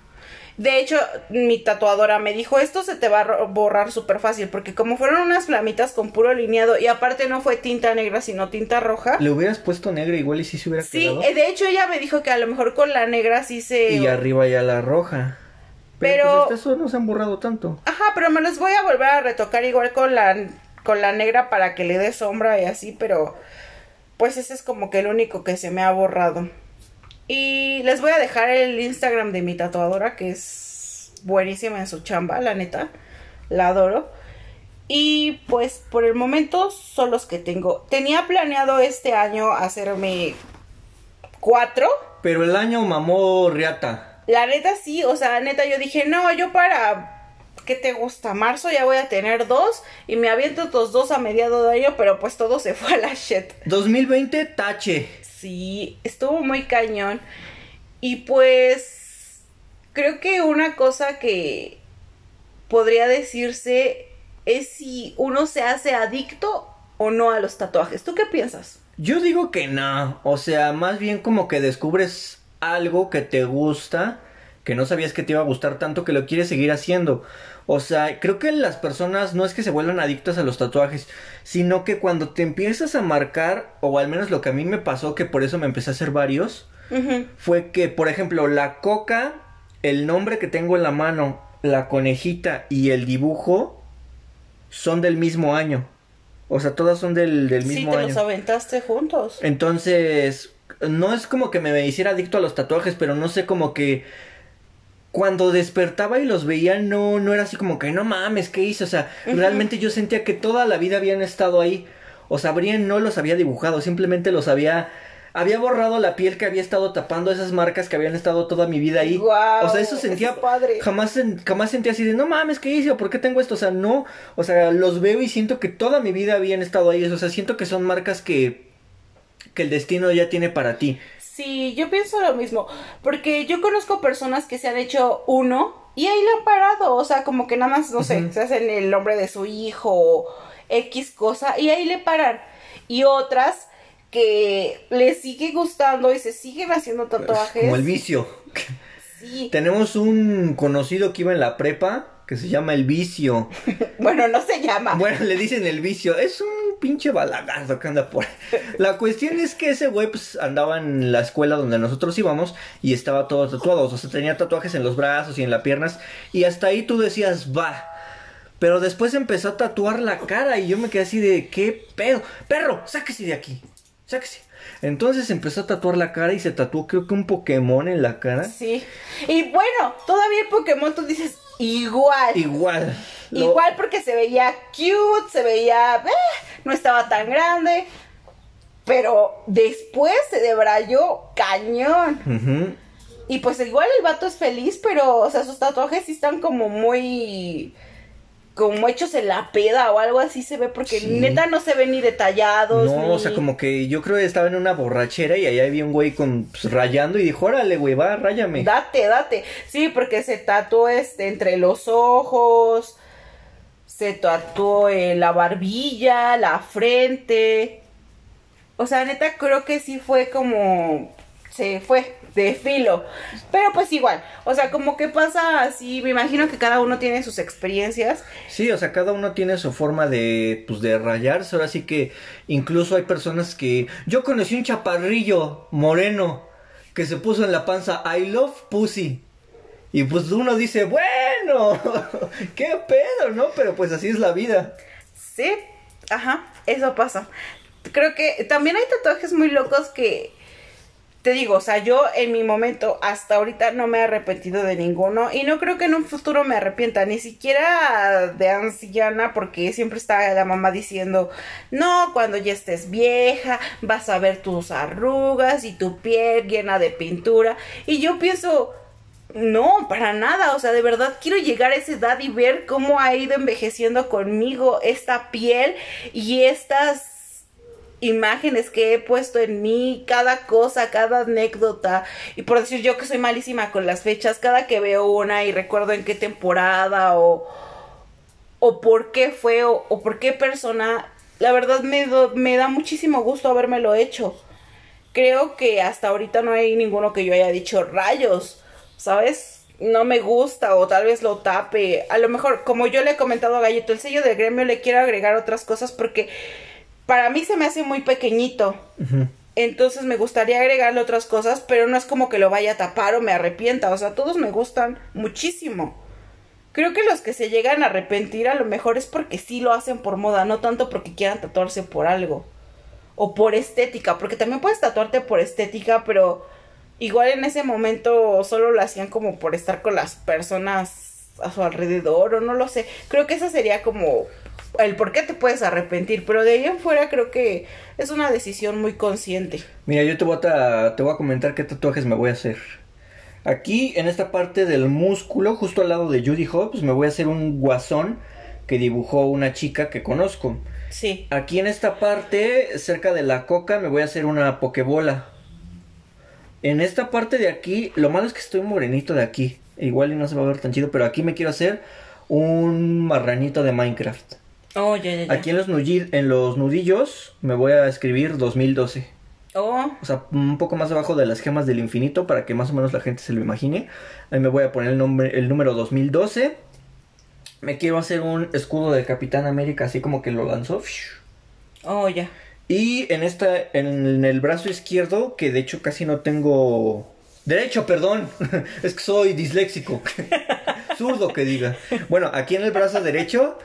S2: De hecho, mi tatuadora me dijo, esto se te va a borrar súper fácil, porque como fueron unas flamitas con puro lineado y aparte no fue tinta negra, sino tinta roja.
S1: Le hubieras puesto negra igual y sí se hubiera
S2: Sí,
S1: quedado.
S2: eh, de hecho ella me dijo que a lo mejor con la negra sí se...
S1: Y arriba ya la roja. Pero,
S2: Pero-
S1: pues hasta eso no se han borrado tanto.
S2: Ajá, pero me los voy a volver a retocar igual con la, con la negra para que le dé sombra y así, pero pues ese es como que el único que se me ha borrado. Y les voy a dejar el Instagram de mi tatuadora, que es buenísima en su chamba, la neta. La adoro. Y pues por el momento son los que tengo. Tenía planeado este año hacerme cuatro.
S1: Pero el año mamó Riata.
S2: La neta sí, o sea, neta yo dije, no, yo para ¿qué te gusta? Marzo ya voy a tener dos y me aviento otros dos a mediado de año, pero pues todo se fue a la shit.
S1: 2020, tache.
S2: Sí, estuvo muy cañón. Y pues creo que una cosa que podría decirse es si uno se hace adicto o no a los tatuajes. ¿Tú qué piensas?
S1: Yo digo que no, o sea, más bien como que descubres algo que te gusta, que no sabías que te iba a gustar tanto que lo quieres seguir haciendo. O sea, creo que las personas no es que se vuelvan adictas a los tatuajes, sino que cuando te empiezas a marcar, o al menos lo que a mí me pasó, que por eso me empecé a hacer varios, fue que, por ejemplo, la coca, el nombre que tengo en la mano, la conejita y el dibujo son del mismo año. O sea, todas son del, del mismo año. Sí, te
S2: los aventaste juntos.
S1: Entonces, no es como que me hiciera adicto a los tatuajes, pero no sé como que cuando despertaba y los veía no no era así como que no mames, ¿qué hice? O sea, realmente yo sentía que toda la vida habían estado ahí. O sea, Brian no los había dibujado, simplemente los había había borrado la piel que había estado tapando esas marcas que habían estado toda mi vida ahí. o sea, eso sentía padre. jamás jamás sentía así de no mames, ¿qué hice? ¿Por qué tengo esto? O sea, no, o sea, los veo y siento que toda mi vida habían estado ahí, o sea, siento que son marcas que que el destino ya tiene para ti.
S2: Sí, yo pienso lo mismo, porque yo conozco personas que se han hecho uno y ahí le han parado, o sea, como que nada más, no sé, se hacen el nombre de su hijo o X cosa y ahí le paran. Y otras que le sigue gustando y se siguen haciendo tatuajes.
S1: Como el vicio. Sí. [laughs] Tenemos un conocido que iba en la prepa que se llama El Vicio. [laughs]
S2: bueno, no se llama.
S1: Bueno, le dicen El Vicio. Es un pinche balagazo que anda por. La cuestión es que ese güey pues, andaba en la escuela donde nosotros íbamos y estaba todo tatuado. O sea, tenía tatuajes en los brazos y en las piernas. Y hasta ahí tú decías, va. Pero después empezó a tatuar la cara y yo me quedé así de, ¿qué pedo? Perro, sáquese de aquí. Sáquese. Entonces empezó a tatuar la cara y se tatuó creo que un Pokémon en la cara.
S2: Sí. Y bueno, todavía el Pokémon tú dices igual.
S1: Igual.
S2: Igual porque se veía cute, se veía... Eh, no estaba tan grande. Pero después se debrayó cañón. Y pues igual el vato es feliz, pero, o sea, sus tatuajes sí están como muy como hechos en la peda o algo así se ve, porque neta no se ve ni detallados.
S1: No, o sea, como que yo creo que estaba en una borrachera y ahí había un güey con pues, rayando y dijo, órale, güey, va, ráyame.
S2: Date, date. Sí, porque se tatuó este entre los ojos, se tatuó en la barbilla, la frente. O sea, neta creo que sí fue como se fue de filo. Pero pues igual, o sea, como que pasa así, me imagino que cada uno tiene sus experiencias.
S1: Sí, o sea, cada uno tiene su forma de, pues, de rayarse. Ahora sí que incluso hay personas que... Yo conocí un chaparrillo moreno que se puso en la panza I love pussy. Y pues uno dice, bueno, [laughs] qué pedo, ¿no? Pero pues así es la vida.
S2: Sí, ajá, eso pasa. Creo que también hay tatuajes muy locos que te digo, o sea, yo en mi momento hasta ahorita no me he arrepentido de ninguno y no creo que en un futuro me arrepienta, ni siquiera de anciana, porque siempre está la mamá diciendo, no, cuando ya estés vieja, vas a ver tus arrugas y tu piel llena de pintura. Y yo pienso, no, para nada, o sea, de verdad quiero llegar a esa edad y ver cómo ha ido envejeciendo conmigo esta piel y estas imágenes que he puesto en mí, cada cosa, cada anécdota. Y por decir yo que soy malísima con las fechas, cada que veo una y recuerdo en qué temporada o, o por qué fue o, por qué persona, la verdad me, me da muchísimo gusto habérmelo hecho. Creo que hasta ahorita no hay ninguno que yo haya dicho rayos, ¿sabes? No me gusta o tal vez lo tape. A lo mejor, como yo le he comentado a Galleto, el sello del gremio le quiero agregar otras cosas porque para mí se me hace muy pequeñito. Entonces me gustaría agregarle otras cosas, pero no es como que lo vaya a tapar o me arrepienta. O sea, todos me gustan muchísimo. Creo que los que se llegan a arrepentir a lo mejor es porque sí lo hacen por moda, no tanto porque quieran tatuarse por algo. O por estética, porque también puedes tatuarte por estética, pero igual en ese momento solo lo hacían como por estar con las personas a su alrededor o no lo sé. Creo que esa sería como el por qué te puedes arrepentir, pero de ahí en fuera creo que es una decisión muy consciente.
S1: Mira, yo te voy a, te voy a comentar qué tatuajes me voy a hacer. Aquí, en esta parte del músculo, justo al lado de Judy Hobbs, me voy a hacer un guasón que dibujó una chica que conozco.
S2: Sí.
S1: Aquí en esta parte, cerca de la coca, me voy a hacer una pokebola. En esta parte de aquí, lo malo es que estoy morenito de aquí. Igual y no se va a ver tan chido, pero aquí me quiero hacer un marranito de Minecraft.
S2: Oh, ya, ya, ya.
S1: Aquí en los, nudillos, en los nudillos me voy a escribir 2012.
S2: Oh,
S1: O sea, un poco más abajo de las gemas del infinito para que más o menos la gente se lo imagine. Ahí me voy a poner el, nombre, el número 2012. Me quiero hacer un escudo del Capitán América, así como que lo lanzó.
S2: oh, ya.
S1: Y en esta, en el brazo izquierdo, que de hecho casi no tengo. Derecho, perdón. [laughs] es que soy disléxico. [laughs] Zurdo que diga. Bueno, aquí en el brazo derecho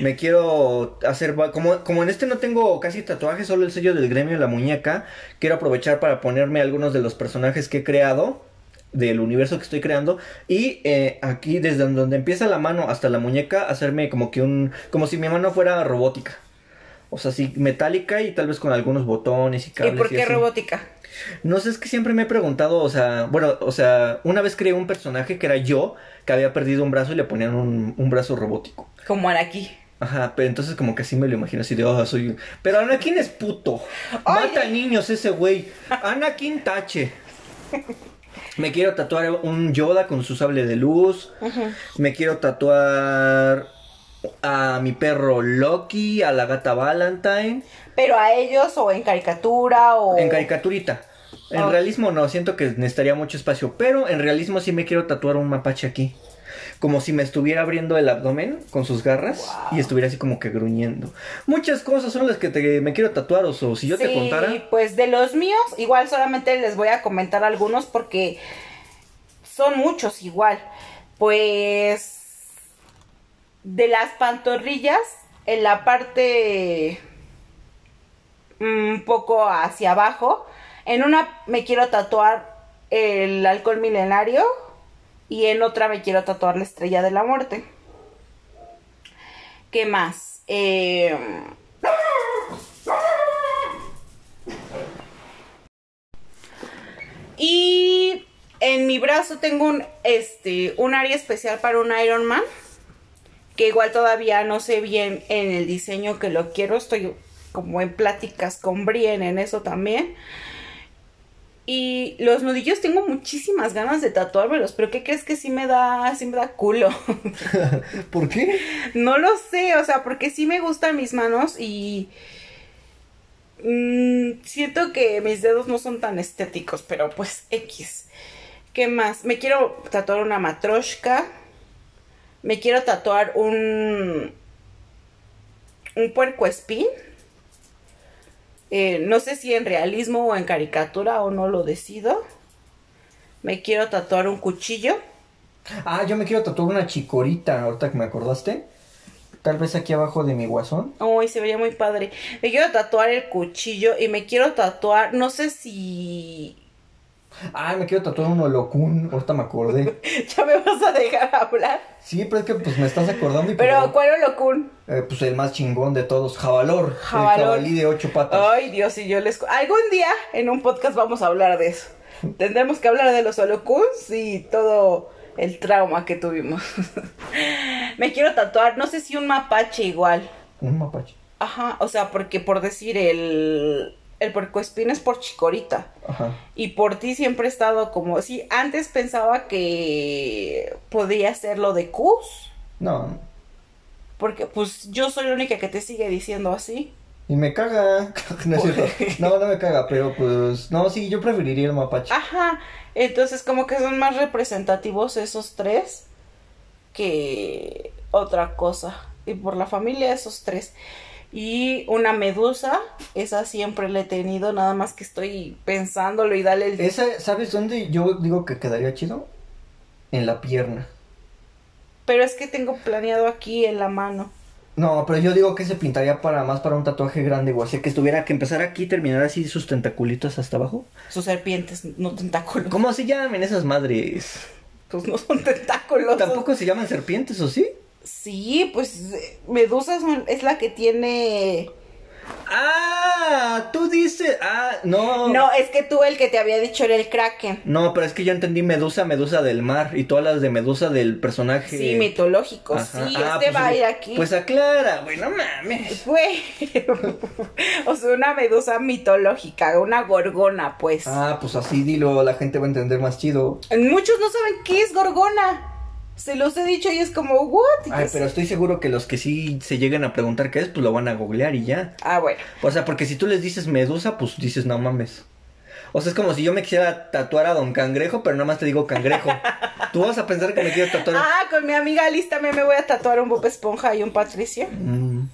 S1: me quiero hacer. Como, como en este no tengo casi tatuajes, solo el sello del gremio en la muñeca. Quiero aprovechar para ponerme algunos de los personajes que he creado. Del universo que estoy creando. Y eh, aquí, desde donde empieza la mano hasta la muñeca, hacerme como que un. Como si mi mano fuera robótica. O sea, sí, metálica y tal vez con algunos botones y
S2: ¿Y
S1: cables.
S2: por qué
S1: así.
S2: robótica?
S1: No sé, es que siempre me he preguntado, o sea, bueno, o sea, una vez creé un personaje que era yo, que había perdido un brazo y le ponían un, un brazo robótico.
S2: Como aquí.
S1: Ajá, pero entonces como que así me lo imagino, así de, oh, soy... Pero Anakin es puto.
S2: Ay,
S1: Mata niños ese güey. Anakin tache. Me quiero tatuar un Yoda con su sable de luz. Me quiero tatuar a mi perro Loki, a la gata Valentine.
S2: Pero a ellos o en caricatura o...
S1: En caricaturita. En
S2: Oh.
S1: realismo no, siento que necesitaría mucho espacio. Pero en realismo sí me quiero tatuar un mapache aquí. Como si me estuviera abriendo el abdomen con sus garras y estuviera así como que gruñendo. Muchas cosas son las que te- me quiero tatuar, o si yo te
S2: Sí,
S1: contara.
S2: pues de los míos, igual solamente les voy a comentar algunos porque son muchos igual. Pues de las pantorrillas, en la parte un poco hacia abajo, en una me quiero tatuar el alcohol milenario y en otra me quiero tatuar la estrella de la muerte. ¿Qué más? Eh, Y en mi brazo tengo un, este, un área especial para un Iron Man. Que igual todavía no sé bien en el diseño que lo quiero. Estoy como en pláticas con Brien en eso también. Y los nudillos tengo muchísimas ganas de tatuármelos. Pero ¿qué crees que sí me da, sí me da culo? [laughs]
S1: ¿Por qué?
S2: No lo sé, o sea, porque sí me gustan mis manos y mm, siento que mis dedos no son tan estéticos, pero pues X. ¿Qué más? Me quiero tatuar una matroshka. Me quiero tatuar un un puerco espín. Eh, no sé si en realismo o en caricatura o no lo decido. Me quiero tatuar un cuchillo.
S1: Ah, yo me quiero tatuar una chicorita, ahorita que me acordaste. Tal vez aquí abajo de mi guasón.
S2: Ay, se vería muy padre. Me quiero tatuar el cuchillo y me quiero tatuar, no sé si
S1: Ah, me quiero tatuar un holocún, ahorita me acordé. [laughs]
S2: ya me vas a dejar hablar.
S1: Sí, pero es que pues me estás acordando y
S2: Pero, ¿cuál holocún?
S1: Eh, pues el más chingón de todos, Jabalor.
S2: Jabalor.
S1: El jabalí de ocho patas.
S2: Ay, Dios, y yo les... Algún día en un podcast vamos a hablar de eso. [laughs] Tendremos que hablar de los holocuns y todo el trauma que tuvimos. [laughs] me quiero tatuar, no sé si un mapache igual.
S1: Un mapache.
S2: Ajá, o sea, porque por decir el... El puercoespín es por chicorita.
S1: Ajá.
S2: Y por ti siempre he estado como, sí, antes pensaba que podía ser lo de Cus,
S1: No.
S2: porque pues yo soy la única que te sigue diciendo así.
S1: Y me caga. [laughs] No es cierto. [laughs] No, no me caga, pero pues. No, sí, yo preferiría el mapache.
S2: Ajá, entonces como que son más representativos esos tres que otra cosa. Y por la familia esos tres. Y una medusa, esa siempre la he tenido, nada más que estoy pensándolo y dale el...
S1: Esa, ¿sabes dónde yo digo que quedaría chido? En la pierna.
S2: Pero es que tengo planeado aquí en la mano.
S1: No, pero yo digo que se pintaría para más para un tatuaje grande, o sea, que estuviera, que empezara aquí y terminara así sus tentaculitos hasta abajo.
S2: Sus serpientes, no tentáculos.
S1: ¿Cómo se llaman esas madres?
S2: Pues no son tentáculos.
S1: ¿Tampoco se llaman serpientes o sí?
S2: Sí, pues Medusa son- es la que tiene...
S1: Ah, tú dices. Ah, no.
S2: No, es que tú el que te había dicho era el Kraken.
S1: No, pero es que yo entendí Medusa, Medusa del mar. Y todas las de Medusa del personaje.
S2: Sí, mitológico.
S1: Ajá.
S2: Sí,
S1: Ah,
S2: este
S1: pues,
S2: va a ir aquí.
S1: Pues aclara, güey, no mames.
S2: Güey. [laughs] o sea, una medusa mitológica, una gorgona, pues.
S1: Ah, pues así dilo, la gente va a entender más chido.
S2: Muchos no saben qué es gorgona. Se los he dicho y es como, ¿what?
S1: Ay, pero estoy seguro que los que sí se lleguen a preguntar qué es, pues lo van a googlear y ya.
S2: Ah, bueno.
S1: O sea, porque si tú les dices medusa, pues dices, no mames. O sea, es como si yo me quisiera tatuar a Don Cangrejo, pero nada más te digo cangrejo. [laughs] Tú vas a pensar que me quiero tatuar.
S2: Ah, con mi amiga Liz también me voy a tatuar un Bob Esponja y un Patricio.
S1: Mm,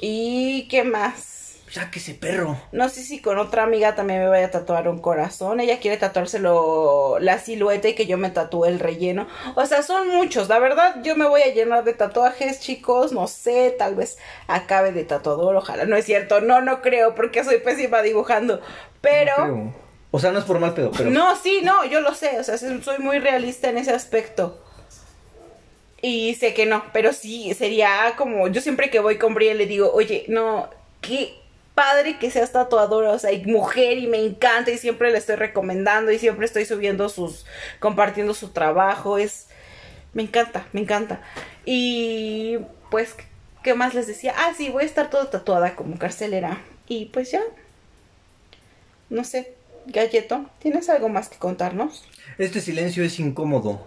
S2: ¿Y qué más?
S1: Sáquese, perro.
S2: No sé si con otra amiga también me vaya a tatuar un corazón. Ella quiere tatuárselo la silueta y que yo me tatúe el relleno. O sea, son muchos. La verdad, yo me voy a llenar de tatuajes, chicos. No sé, tal vez acabe de tatuador. Ojalá. No es cierto. No, no creo porque soy pésima dibujando. Pero...
S1: No. O sea, no es por mal pedo, pero.
S2: No, sí, no, yo lo sé, o sea, soy muy realista en ese aspecto. Y sé que no, pero sí, sería como, yo siempre que voy con Brielle le digo, oye, no, qué padre que seas tatuadora, o sea, y mujer y me encanta y siempre le estoy recomendando y siempre estoy subiendo sus, compartiendo su trabajo, es, me encanta, me encanta. Y pues, ¿qué más les decía? Ah, sí, voy a estar toda tatuada como carcelera. Y pues ya, no sé, Galleto, ¿tienes algo más que contarnos?
S1: Este silencio es incómodo.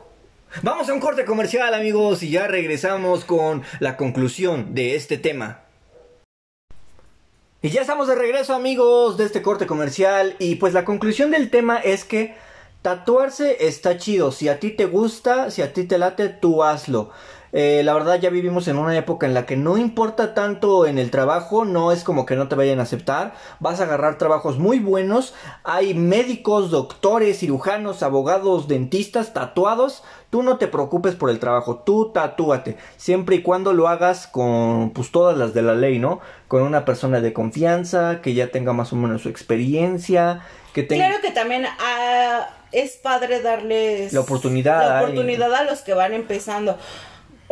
S1: Vamos a un corte comercial, amigos, y ya regresamos con la conclusión de este tema. Y ya estamos de regreso, amigos, de este corte comercial. Y pues la conclusión del tema es que tatuarse está chido. Si a ti te gusta, si a ti te late, tú hazlo. Eh, la verdad ya vivimos en una época en la que no importa tanto en el trabajo, no es como que no te vayan a aceptar, vas a agarrar trabajos muy buenos, hay médicos, doctores, cirujanos, abogados, dentistas, tatuados, tú no te preocupes por el trabajo, tú tatúate, siempre y cuando lo hagas con pues todas las de la ley, ¿no? Con una persona de confianza, que ya tenga más o menos su experiencia, que tenga...
S2: Claro que también ah, es padre darles
S1: La oportunidad
S2: la oportunidad a los que van empezando.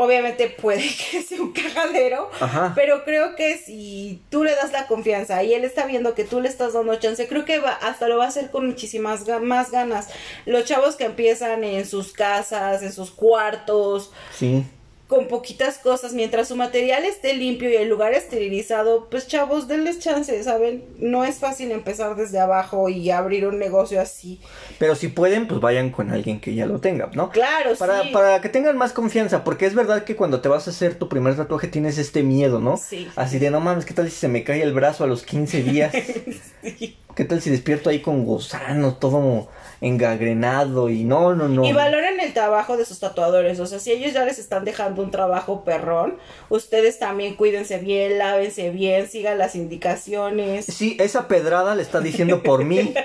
S2: Obviamente puede [laughs] que sea un cagadero,
S1: Ajá.
S2: pero creo que si tú le das la confianza y él está viendo que tú le estás dando chance, creo que va, hasta lo va a hacer con muchísimas más ganas. Los chavos que empiezan en sus casas, en sus cuartos,
S1: Sí.
S2: Con poquitas cosas, mientras su material esté limpio y el lugar esterilizado, pues chavos, denles chance, ¿saben? No es fácil empezar desde abajo y abrir un negocio así.
S1: Pero si pueden, pues vayan con alguien que ya lo tenga, ¿no?
S2: Claro,
S1: Para,
S2: sí.
S1: para que tengan más confianza, porque es verdad que cuando te vas a hacer tu primer tatuaje tienes este miedo, ¿no?
S2: Sí.
S1: Así de, no mames, ¿qué tal si se me cae el brazo a los 15 días? [laughs] ¿Qué tal si despierto ahí con gusano, todo engagrenado y no, no, no?
S2: Y valoren el trabajo de sus tatuadores, o sea, si ellos ya les están dejando un trabajo perrón, ustedes también cuídense bien, lávense bien, sigan las indicaciones.
S1: Sí, esa pedrada le está diciendo por mí. [laughs]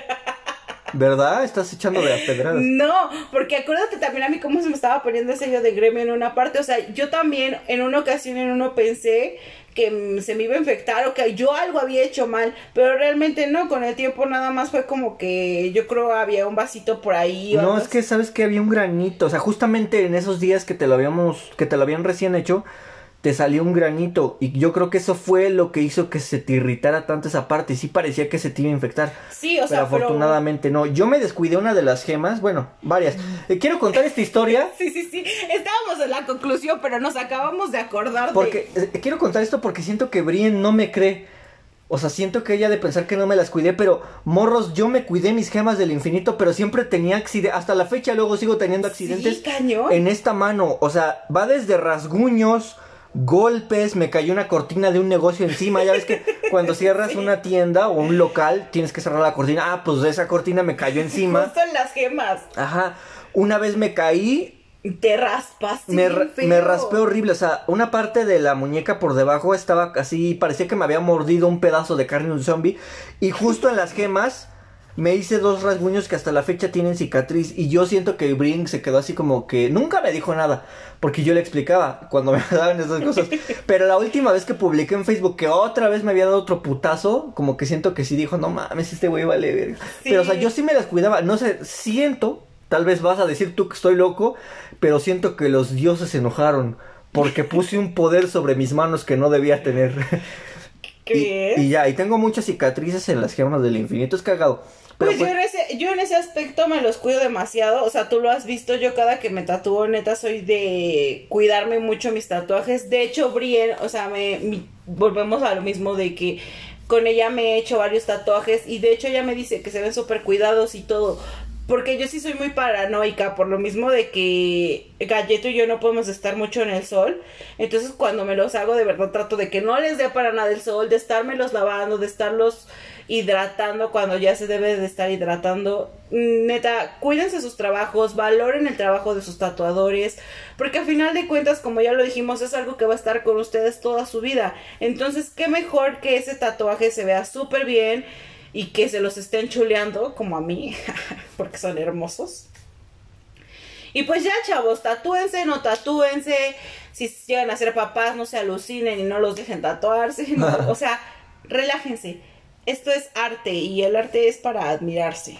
S1: ¿Verdad? Estás echando de las pedradas.
S2: No, porque acuérdate también a mí cómo se me estaba poniendo el sello de gremio en una parte. O sea, yo también en una ocasión en uno pensé que se me iba a infectar o que yo algo había hecho mal, pero realmente no, con el tiempo nada más fue como que yo creo había un vasito por ahí. o
S1: No,
S2: algo
S1: es que sabes que había un granito, o sea, justamente en esos días que te lo habíamos, que te lo habían recién hecho, te salió un granito y yo creo que eso fue lo que hizo que se te irritara tanto esa parte y sí parecía que se te iba a infectar.
S2: Sí, o sea, pero...
S1: afortunadamente no. Yo me descuidé una de las gemas, bueno, varias. Eh, quiero contar esta historia [laughs]
S2: Sí, sí, sí. Estábamos en la conclusión, pero nos acabamos de acordar
S1: porque
S2: de...
S1: eh, quiero contar esto porque siento que Brien no me cree. O sea, siento que ella de pensar que no me las cuidé, pero morros, yo me cuidé mis gemas del infinito, pero siempre tenía accidentes. Hasta la fecha luego sigo teniendo accidentes
S2: Sí, cañón.
S1: en esta mano. O sea, va desde rasguños, golpes, me cayó una cortina de un negocio encima. Ya ves que cuando [laughs] cierras una tienda o un local, tienes que cerrar la cortina. Ah, pues esa cortina me cayó encima.
S2: Justo en las gemas.
S1: Ajá. Una vez me caí,
S2: Te raspas.
S1: me, me raspé horrible, o sea, una parte de la muñeca por debajo estaba así, parecía que me había mordido un pedazo de carne de un zombie. Y justo en las gemas me hice dos rasguños que hasta la fecha tienen cicatriz. Y yo siento que Brink se quedó así como que nunca me dijo nada, porque yo le explicaba cuando me [laughs] daban esas cosas. Pero la última vez que publiqué en Facebook que otra vez me había dado otro putazo, como que siento que sí dijo, no mames, este güey vale verga".
S2: Sí.
S1: Pero o sea, yo sí me las cuidaba, no sé, siento Tal vez vas a decir tú que estoy loco, pero siento que los dioses se enojaron porque puse un poder sobre mis manos que no debía tener.
S2: ¿Qué?
S1: Y, y ya, y tengo muchas cicatrices en las gemas del infinito, es cagado. Pero
S2: Pues,
S1: pues-
S2: yo, en ese, yo en ese aspecto me los cuido demasiado. O sea, tú lo has visto. Yo cada que me tatúo, neta, soy de cuidarme mucho mis tatuajes. De hecho, Brien, o sea, me, volvemos a lo mismo de que con ella me he hecho varios tatuajes. Y de hecho, ella me dice que se ven súper cuidados y todo. Porque yo sí soy muy paranoica, por lo mismo de que Galleto y yo no podemos estar mucho en el sol. Entonces cuando me los hago, de verdad trato de que no les dé para nada el sol, de estármelos lavando, de estarlos hidratando cuando ya se debe de estar hidratando. Neta, cuídense sus trabajos, valoren el trabajo de sus tatuadores, porque al final de cuentas, como ya lo dijimos, es algo que va a estar con ustedes toda su vida. Entonces, qué mejor que ese tatuaje se vea súper bien y que se los estén chuleando, como a mí, [laughs] porque son hermosos. Y pues ya, chavos, tatúense, no tatúense. Si llegan a ser papás, no se alucinen y no los dejen tatuarse. no, [laughs] o sea, relájense. Esto es arte y el arte es para admirarse.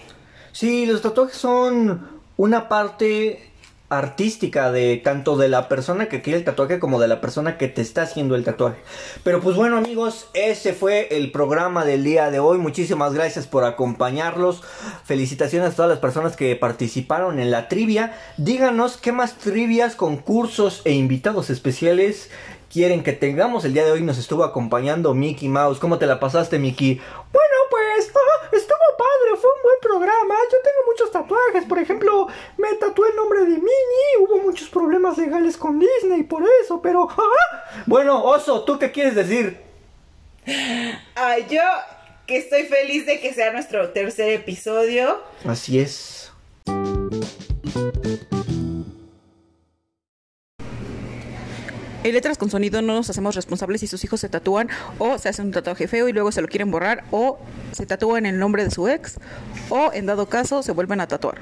S1: Sí, los tatuajes son una parte artística de tanto de la persona que quiere el tatuaje como de la persona que te está haciendo el tatuaje. Pero pues bueno amigos, ese fue el programa del día de hoy. Muchísimas gracias por acompañarlos. Felicitaciones a todas las personas que participaron en la trivia. Díganos qué más trivias, concursos e invitados especiales quieren que tengamos. El día de hoy nos estuvo acompañando Mickey Mouse. ¿Cómo te la pasaste, Mickey? Bueno, pues ah, estuvo padre, fue un buen programa. Yo tengo muchos tatuajes. Por ejemplo, me tatué el nombre de Minnie. Hubo muchos problemas legales con Disney por eso, pero... ah. Bueno, Oso, ¿tú qué quieres decir?
S2: Ay, yo que estoy feliz de que sea nuestro tercer episodio.
S1: Así es.
S2: En Letras con Sonido no nos hacemos responsables si sus hijos se tatúan o se hacen un tatuaje feo y luego se lo quieren borrar o se tatúan el nombre de su ex o en dado caso se vuelven a tatuar.